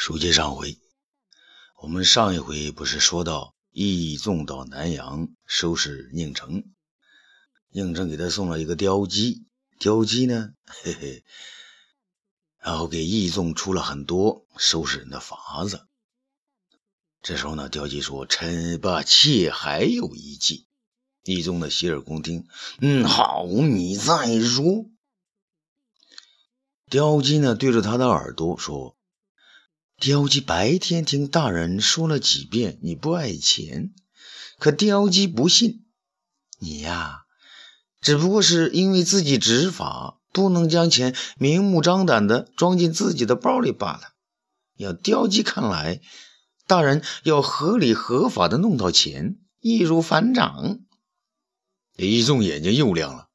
书接上回，我们上一回不是说到义纵到南阳收拾宁城，宁城给他送了一个雕鸡，雕鸡呢，嘿嘿，然后给义纵出了很多收拾人的法子。这时候呢，雕鸡说：“臣把，妾还有一计。”义纵的洗耳恭听，嗯，好，你再说。雕鸡呢，对着他的耳朵说。雕鸡白天听大人说了几遍你不爱钱，可雕鸡不信你呀，只不过是因为自己执法不能将钱明目张胆的装进自己的包里罢了。要雕鸡看来，大人要合理合法的弄到钱，易如反掌。李纵眼睛又亮了，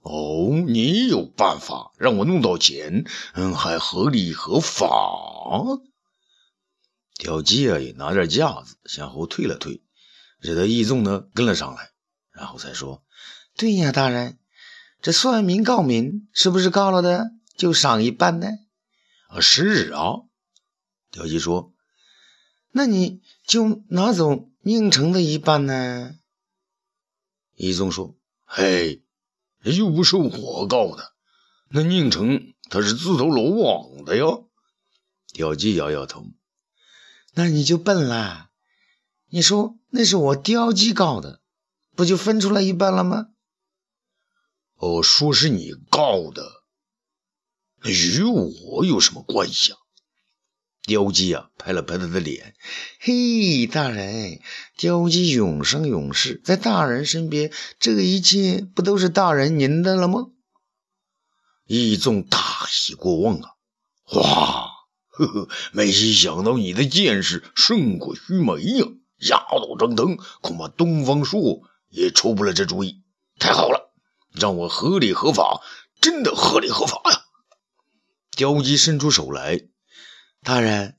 哦，你有办法让我弄到钱，嗯，还合理合法？雕鸡啊，也拿点架子向后退了退，惹得义纵呢跟了上来，然后才说：“对呀，大人，这算民告民，是不是告了的就赏一半呢？”“啊，是啊。”雕鸡说：“那你就拿走宁城的一半呢？”义纵说：“嘿，又不是我告的，那宁城他是自投罗网的呀。”雕鸡摇摇头。那你就笨了，你说那是我雕鸡告的，不就分出来一半了吗？哦，说是你告的，与我有什么关系啊？雕鸡啊，拍了拍他的脸，嘿，大人，雕鸡永生永世在大人身边，这一切不都是大人您的了吗？一众大喜过望啊，哇！呵呵，没想到你的见识胜过须眉呀！压倒张腾，恐怕东方朔也出不了这主意。太好了，让我合理合法，真的合理合法呀！雕鸡伸出手来，大人，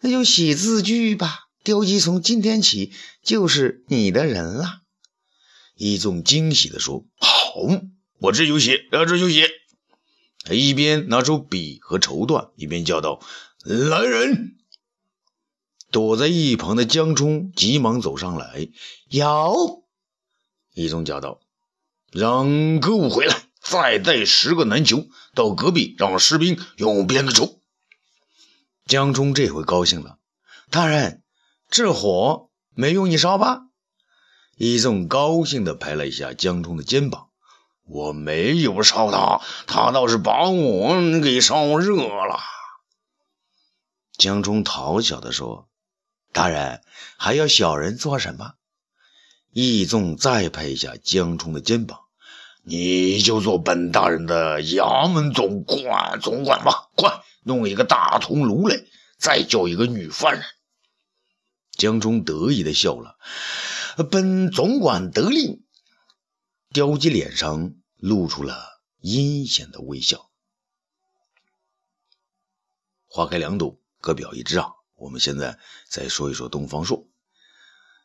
那就写字据吧。雕鸡从今天起就是你的人了。一众惊喜地说：“好，我这就写，啊，这就写。”他一边拿出笔和绸缎，一边叫道：“来人！”躲在一旁的江冲急忙走上来：“有！”一中叫道：“让歌舞回来，再带十个男囚到隔壁，让士兵用鞭子抽。”江冲这回高兴了：“大人，这火没用你烧吧？”一纵高兴地拍了一下江冲的肩膀。我没有烧他，他倒是把我给烧热了。江冲讨巧地说：“大人还要小人做什么？”义纵再拍一下江冲的肩膀：“你就做本大人的衙门总管，总管吧！快弄一个大铜炉来，再叫一个女犯人。”江冲得意地笑了：“本总管得令。”雕鸡脸上露出了阴险的微笑。花开两朵，各表一枝啊！我们现在再说一说东方朔。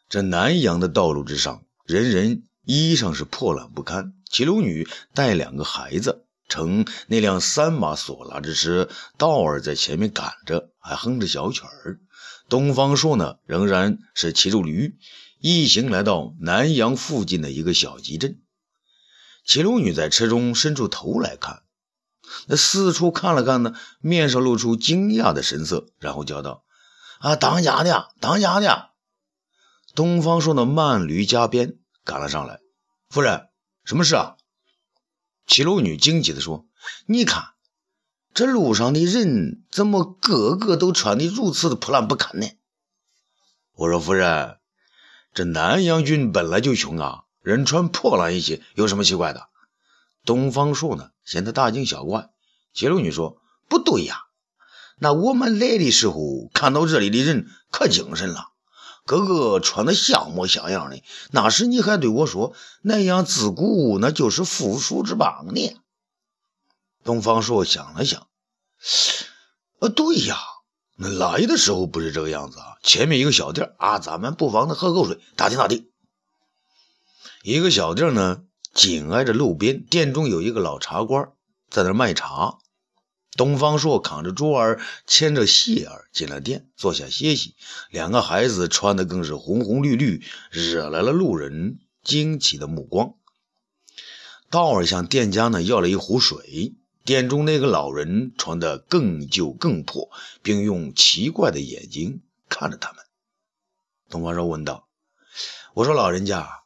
这南阳的道路之上，人人衣裳是破烂不堪。齐鲁女带两个孩子，乘那辆三马索拉之车，道儿在前面赶着，还哼着小曲儿。东方朔呢，仍然是骑着驴，一行来到南阳附近的一个小集镇。齐鲁女在车中伸出头来看，那四处看了看呢，面上露出惊讶的神色，然后叫道：“啊，当家的，当家的！”东方朔的慢驴加鞭赶了上来。夫人，什么事啊？齐鲁女惊奇地说：“你看，这路上的人怎么个个都穿的如此的破烂不堪呢？”我说：“夫人，这南阳郡本来就穷啊。”人穿破烂一些有什么奇怪的？东方朔呢，显得大惊小怪。齐鲁女说：“不对呀，那我们来的时候看到这里的人可精神了，个个穿的像模像样的。那时你还对我说，南阳自古那就是富庶之邦呢。”东方朔想了想：“呃，对呀，那来的时候不是这个样子啊。前面一个小店啊，咱们不妨的喝口水，打听打听。”一个小店呢，紧挨着路边，店中有一个老茶官在那卖茶。东方朔扛着珠儿，牵着谢儿进了店，坐下歇息。两个孩子穿的更是红红绿绿，惹来了路人惊奇的目光。道儿向店家呢要了一壶水，店中那个老人穿的更旧更破，并用奇怪的眼睛看着他们。东方朔问道：“我说老人家，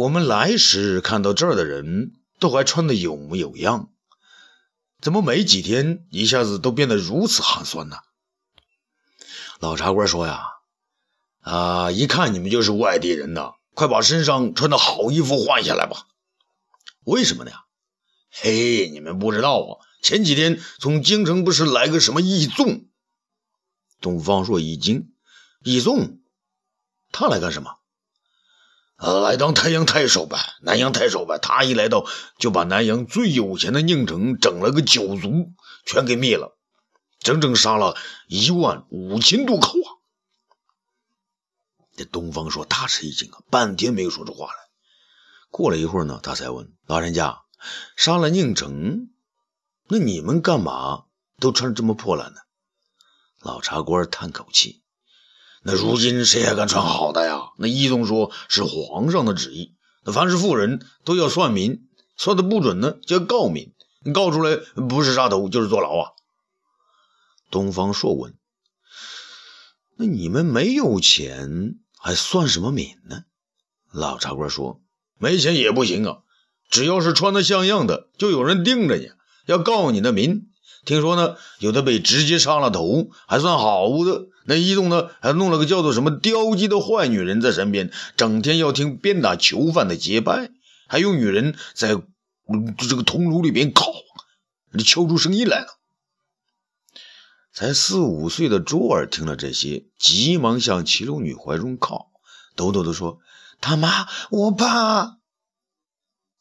我们来时看到这儿的人都还穿的有模有样。”怎么没几天一下子都变得如此寒酸呢？老茶官说呀：“啊，一看你们就是外地人呐，快把身上穿的好衣服换下来吧。”为什么呢？嘿，你们不知道啊，前几天从京城不是来个什么义纵？东方朔一惊：“义纵？他来干什么？”呃，来当太阳太守呗，南阳太守呗。他一来到，就把南阳最有钱的宁城整了个九族，全给灭了，整整杀了一万五千多口啊！这东方朔大吃一惊啊，半天没有说出话来。过了一会儿呢，他才问老人家：“杀了宁城，那你们干嘛都穿这么破烂呢？”老茶官叹口气。那如今谁还敢穿好的呀？那一纵说是皇上的旨意，那凡是妇人都要算民，算的不准呢就要告民，告出来不是杀头就是坐牢啊。东方朔问：“那你们没有钱还算什么民呢？”老茶官说：“没钱也不行啊，只要是穿的像样的，就有人盯着你，要告你的民。”听说呢，有的被直接杀了头，还算好的。那一栋呢，还弄了个叫做什么刁鸡的坏女人在身边，整天要听鞭打囚犯的节拍，还有女人在这个铜炉里边烤，敲出声音来了。才四五岁的周儿听了这些，急忙向齐鲁女怀中靠，抖抖的说：“他妈，我怕。”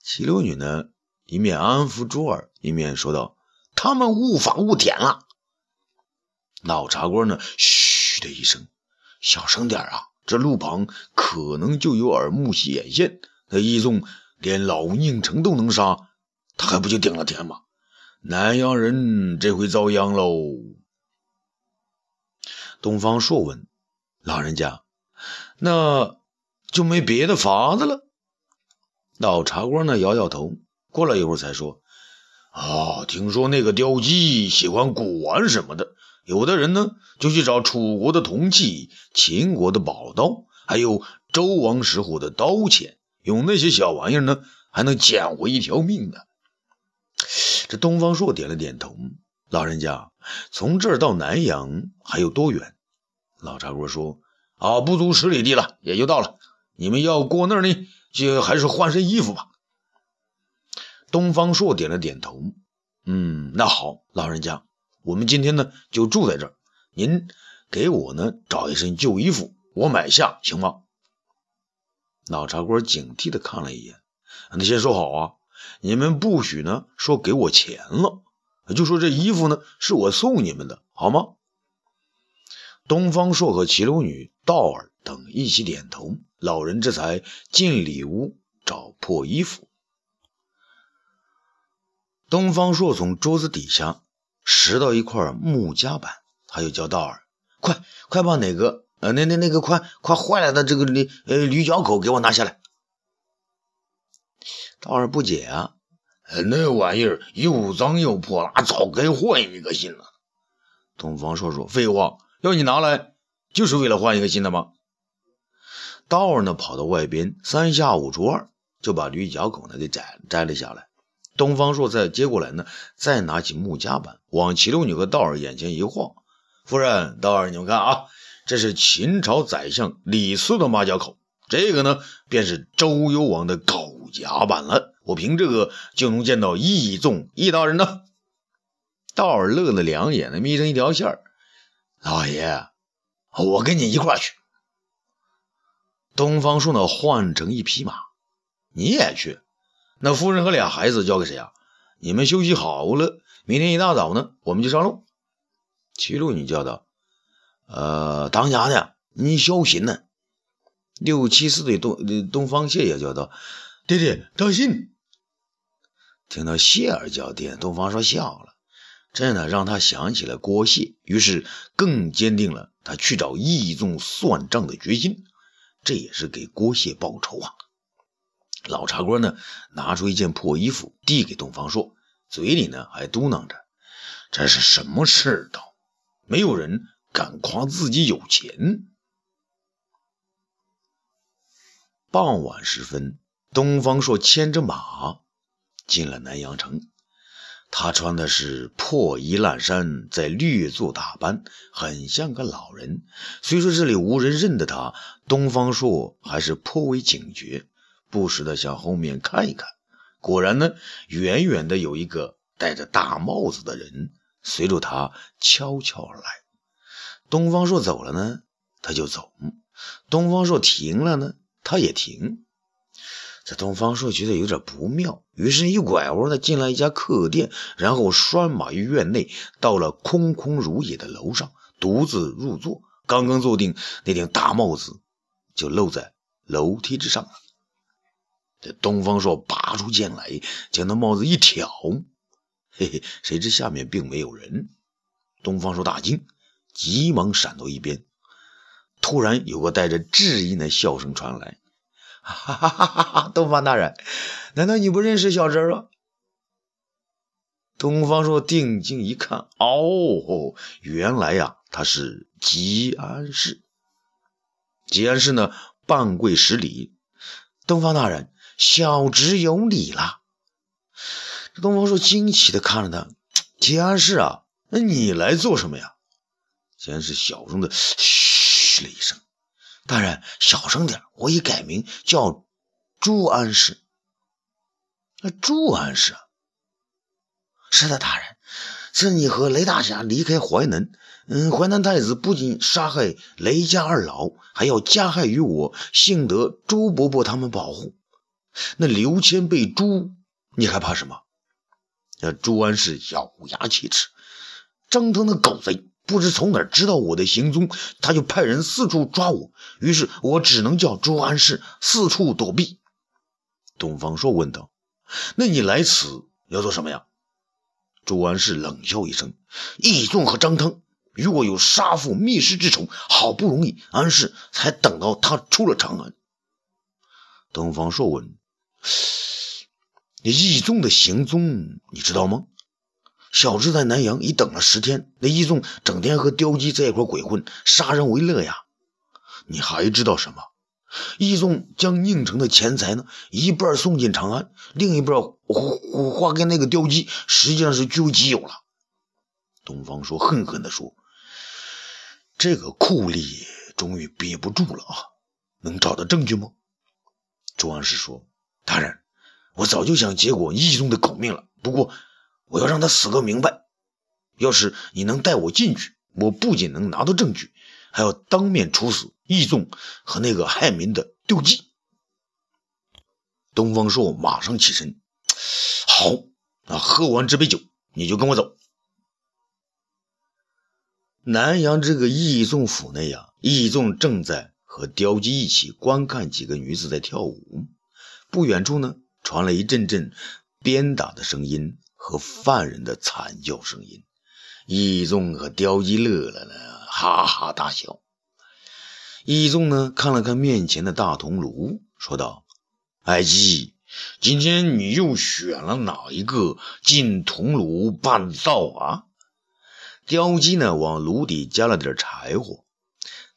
齐鲁女呢，一面安抚周儿，一面说道。他们误法误点了。老茶官呢？嘘的一声，小声点啊！这路旁可能就有耳目眼线。那一纵连老宁城都能杀，他还不就顶了天吗？南阳人这回遭殃喽。东方朔问老人家：“那就没别的法子了？”老茶官呢？摇摇头，过了一会儿才说。啊，听说那个刁鸡喜欢古玩什么的，有的人呢就去找楚国的铜器、秦国的宝刀，还有周王时候的刀钱，用那些小玩意儿呢还能捡回一条命呢。这东方朔点了点头，老人家，从这儿到南阳还有多远？老茶官说：“啊，不足十里地了，也就到了。你们要过那儿呢，就还是换身衣服吧。”东方朔点了点头，嗯，那好，老人家，我们今天呢就住在这儿。您给我呢找一身旧衣服，我买下，行吗？老茶馆警惕的看了一眼，那先说好啊，你们不许呢说给我钱了，就说这衣服呢是我送你们的，好吗？东方朔和齐鲁女、道儿等一起点头，老人这才进里屋找破衣服。东方朔从桌子底下拾到一块木夹板，他又叫道儿：“快快把哪个呃那那那个快快坏了的这个驴呃驴角口给我拿下来。”道儿不解啊，那玩意儿又脏又破了，早该换一个新了。东方朔说：“废话，要你拿来就是为了换一个新的吗？”道儿呢跑到外边，三下五除二就把驴角口呢给摘摘了下来。东方朔再接过来呢，再拿起木夹板往齐鲁女和道儿眼前一晃：“夫人，道儿，你们看啊，这是秦朝宰相李斯的马甲口，这个呢便是周幽王的狗夹板了。我凭这个就能见到义纵义大人呢。”道儿乐了两眼，呢眯成一条线儿：“老爷，我跟你一块去。”东方朔呢换成一匹马：“你也去。”那夫人和俩孩子交给谁啊？你们休息好了，明天一大早呢，我们就上路。齐路女叫道：“呃，当家的，你小心呢。”六七四的东东方谢也叫道：“爹爹，当心！”听到谢儿叫爹，东方说笑了：“这呢让他想起了郭谢，于是更坚定了他去找义纵算账的决心。这也是给郭谢报仇啊！老茶官呢，拿出一件破衣服递给东方朔，嘴里呢还嘟囔着：“这是什么世道？没有人敢夸自己有钱。”傍晚时分，东方朔牵着马进了南阳城。他穿的是破衣烂衫，在略作打扮，很像个老人。虽说这里无人认得他，东方朔还是颇为警觉，不时的向后面看一看。果然呢，远远的有一个戴着大帽子的人随着他悄悄而来。东方朔走了呢，他就走；东方朔停了呢，他也停。这东方朔觉得有点不妙，于是，一拐弯的进了一家客店，然后拴马于院内，到了空空如也的楼上，独自入座。刚刚坐定，那顶大帽子就露在楼梯之上了。这东方朔拔出剑来，将那帽子一挑，嘿嘿，谁知下面并没有人。东方朔大惊，急忙闪到一边。突然，有个带着质疑的笑声传来。哈哈哈哈哈！东方大人，难道你不认识小侄儿东方朔定睛一看，哦，原来呀，他是吉安氏。吉安氏呢，半跪十礼。东方大人，小侄有礼了。这东方朔惊奇的看着他，吉安氏啊，那你来做什么呀？吉安氏小声的嘘了一声。大人，小声点，我已改名叫朱安氏。那朱安氏，是的，大人，自你和雷大侠离开淮南，嗯，淮南太子不仅杀害雷家二老，还要加害于我，幸得朱伯伯他们保护。那刘谦被诛，你还怕什么？那朱安氏咬牙切齿，张腾的狗贼。不知从哪儿知道我的行踪，他就派人四处抓我，于是我只能叫朱安氏四处躲避。东方朔问道：“那你来此要做什么呀？”朱安氏冷笑一声：“义仲和张腾与我有杀父灭师之仇，好不容易安氏才等到他出了长安。”东方朔问：“那义纵的行踪你知道吗？”小智在南阳已等了十天，那义纵整天和刁鸡在一块鬼混，杀人为乐呀。你还知道什么？义纵将宁城的钱财呢，一半送进长安，另一半花花给那个刁鸡，实际上是据为己有了。东方朔恨恨地说：“这个酷吏终于憋不住了啊！能找到证据吗？”朱安石说：“大人，我早就想结果义仲的狗命了，不过……”我要让他死个明白。要是你能带我进去，我不仅能拿到证据，还要当面处死义仲和那个害民的丢鸡。东方朔马上起身，好，那喝完这杯酒，你就跟我走。南阳这个义仲府内呀，义仲正在和刁姬一起观看几个女子在跳舞。不远处呢，传来一阵阵鞭打的声音。和犯人的惨叫声音，义纵和刁鸡乐了呢，哈哈大笑。义纵呢，看了看面前的大铜炉，说道：“爱姬，今天你又选了哪一个进铜炉办灶啊？”刁鸡呢，往炉底加了点柴火。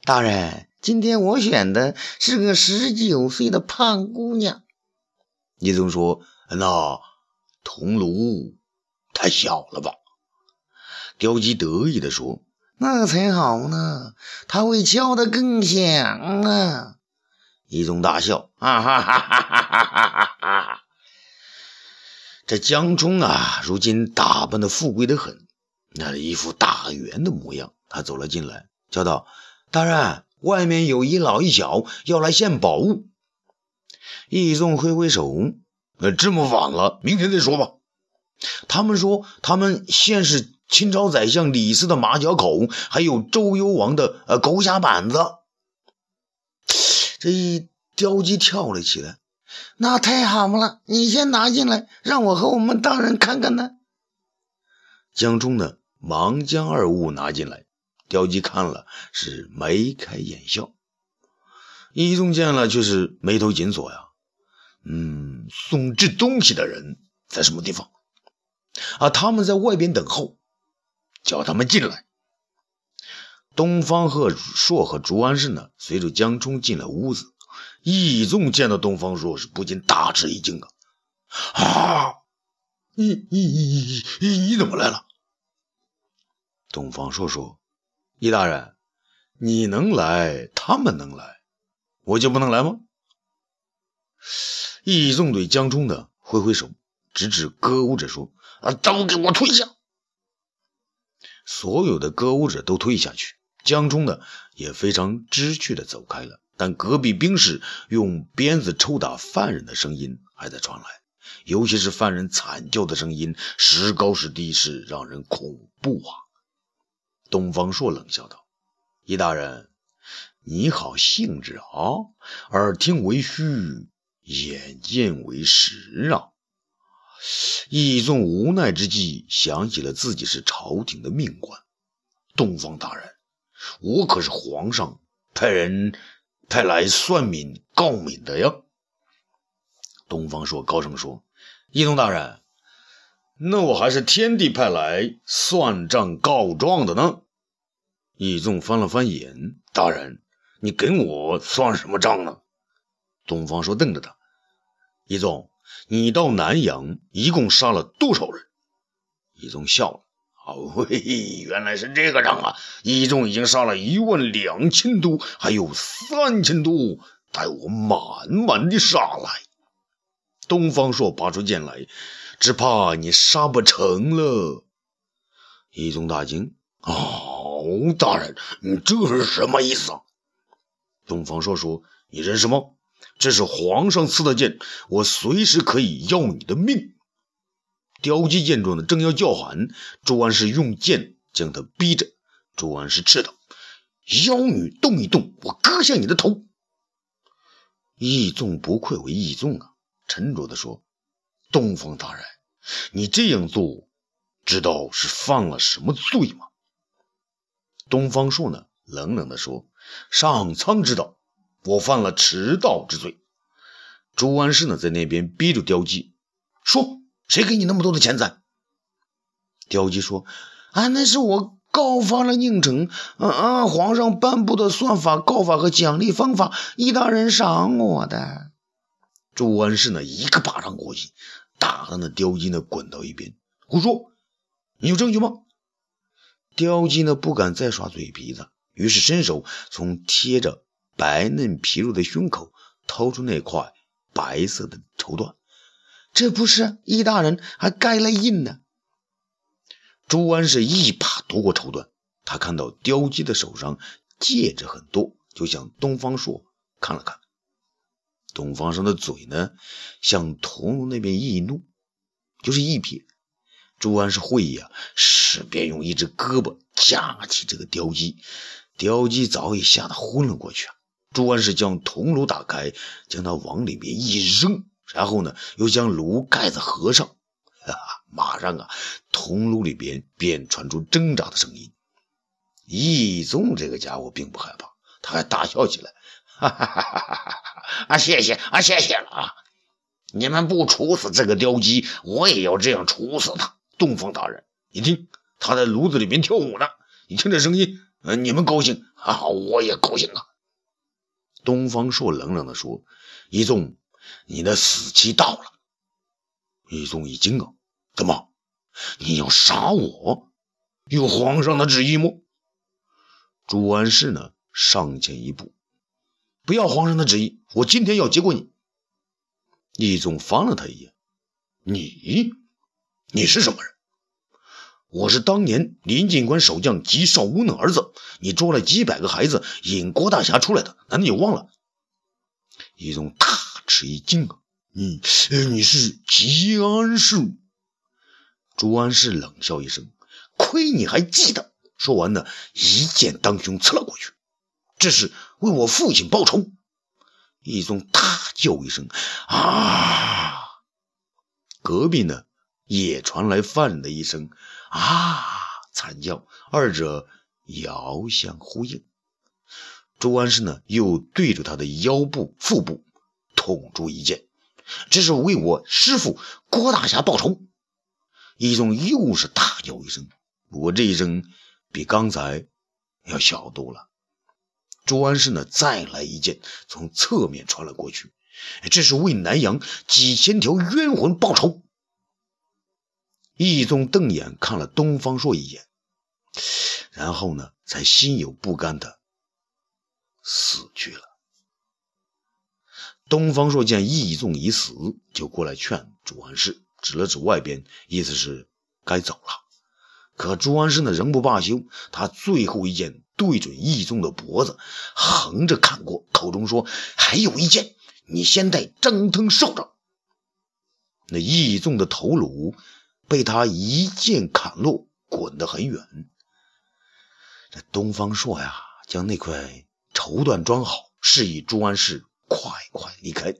大人，今天我选的是个十九岁的胖姑娘。义仲说：“那。”铜炉太小了吧？刁鸡得意地说：“那才好呢，它会敲得更响呢。”一宗大笑：“哈哈哈哈哈哈！这江冲啊，如今打扮的富贵的很，那一副大员的模样。他走了进来，叫道：“大人，外面有一老一小要来献宝物。”一宗挥挥手。呃，这么晚了，明天再说吧。他们说，他们现是清朝宰相李斯的马脚口，还有周幽王的呃狗下板子。这一雕鸡跳了起来，那太好了！你先拿进来，让我和我们大人看看呢。江冲呢，忙将二物拿进来。刁鸡看了是眉开眼笑，易宗见了却是眉头紧锁呀。嗯，送这东西的人在什么地方？啊，他们在外边等候，叫他们进来。东方鹤硕和朱安世呢，随着江冲进了屋子。易宗见到东方朔是不禁大吃一惊啊！啊，你你你你你怎么来了？东方朔说：“易大人，你能来，他们能来，我就不能来吗？”易宗对江冲的挥挥手，指指歌舞者说：“啊，都给我退下！”所有的歌舞者都退下去，江冲呢也非常知趣的走开了。但隔壁兵士用鞭子抽打犯人的声音还在传来，尤其是犯人惨叫的声音，时高时低，是让人恐怖啊！东方朔冷笑道：“易大人，你好兴致啊！耳听为虚，眼见为实啊！”易纵无奈之际，想起了自己是朝廷的命官。东方大人，我可是皇上派人。派来算命告敏的呀！东方朔高声说：“义纵大人，那我还是天帝派来算账告状的呢。”义纵翻了翻眼：“大人，你跟我算什么账呢？”东方朔瞪着他：“一宗，你到南阳一共杀了多少人？”一宗笑了。哦嘿，原来是这个账啊！一众已经杀了一万两千多，还有三千多待我慢慢的杀来。东方朔拔出剑来，只怕你杀不成了。一宗大惊：“哦，大人，你这是什么意思啊？”东方朔说：“你认识吗？这是皇上赐的剑，我随时可以要你的命。”刁吉见状呢，正要叫喊，朱安氏用剑将他逼着。朱安氏斥道：“妖女动一动，我割下你的头！”义纵不愧为义纵啊，沉着的说：“东方大人，你这样做，知道是犯了什么罪吗？”东方朔呢，冷冷的说：“上苍知道，我犯了迟到之罪。”朱安氏呢，在那边逼着刁吉说。谁给你那么多的钱财？刁吉说：“啊，那是我告发了宁城，啊啊，皇上颁布的算法、告法和奖励方法，易大人赏我的。”朱安世呢，一个巴掌过去，打的那刁吉呢滚到一边。胡说！你有证据吗？刁吉呢不敢再耍嘴皮子，于是伸手从贴着白嫩皮肉的胸口掏出那块白色的绸缎。这不是易大人还盖了印呢？朱安是一把夺过绸缎，他看到刁吉的手上戒指很多，就向东方朔看了看。东方朔的嘴呢，向桐庐那边一怒，就是一撇。朱安是会呀，是便用一只胳膊架起这个刁吉，刁吉早已吓得昏了过去啊。朱安是将铜炉打开，将他往里面一扔。然后呢，又将炉盖子合上，哈哈，马上啊，铜炉里边便传出挣扎的声音。易宗这个家伙并不害怕，他还大笑起来，哈哈哈哈哈哈！啊，谢谢啊，谢谢了啊！你们不处死这个雕鸡，我也要这样处死他。东方大人，你听，他在炉子里面跳舞呢，你听这声音，呃，你们高兴啊，我也高兴啊。东方朔冷冷地说：“一纵。”你的死期到了，一纵一惊啊！怎么，你要杀我？有皇上的旨意吗？朱安世呢？上前一步，不要皇上的旨意，我今天要结果你。易宗翻了他一眼：“你，你是什么人？我是当年临近关守将吉少乌的儿子，你捉了几百个孩子引郭大侠出来的，难道你忘了？”易宗大。吃一惊啊！你，你是吉安氏？朱安氏冷笑一声：“亏你还记得！”说完呢，一剑当胸刺了过去。这是为我父亲报仇。一宗大叫一声：“啊！”隔壁呢，也传来犯人的一声：“啊！惨叫，二者遥相呼应。周安世呢，又对着他的腰部、腹部捅出一剑，这是为我师傅郭大侠报仇。易中又是大叫一声，不过这一声比刚才要小多了。周安世呢，再来一剑，从侧面穿了过去，这是为南阳几千条冤魂报仇。易宗瞪眼看了东方朔一眼，然后呢，才心有不甘的死去了。东方朔见易宗已死，就过来劝朱安世，指了指外边，意思是该走了。可朱安世呢，仍不罢休，他最后一剑对准易宗的脖子，横着砍过，口中说：“还有一剑，你先在张腾受着。”那易宗的头颅。被他一剑砍落，滚得很远。这东方朔呀，将那块绸缎装好，示意朱安世快快离开。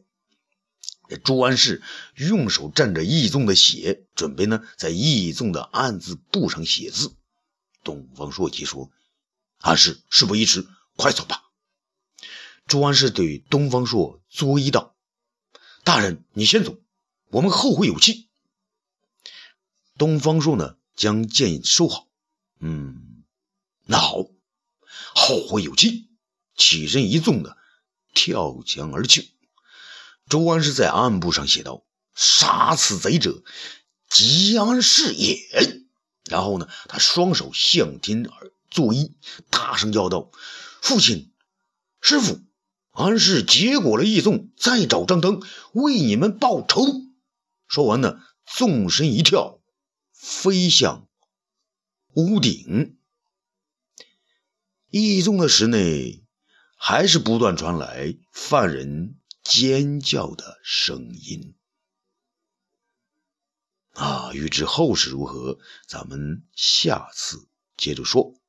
这朱安世用手蘸着易纵的血，准备呢在易纵的案字簿上写字。东方朔急说：“安世，事不宜迟，快走吧。”朱安世对东方朔作揖道：“大人，你先走，我们后会有期。”东方朔呢，将剑收好。嗯，那好，后会有期。起身一纵的，跳墙而去。周安是在案簿上写道：“杀此贼者，吉安是也。”然后呢，他双手向天而作揖，大声叫道：“父亲，师傅，安氏结果了义纵，再找张腾为你们报仇。”说完呢，纵身一跳。飞向屋顶，一中的室内还是不断传来犯人尖叫的声音。啊，预知后事如何，咱们下次接着说。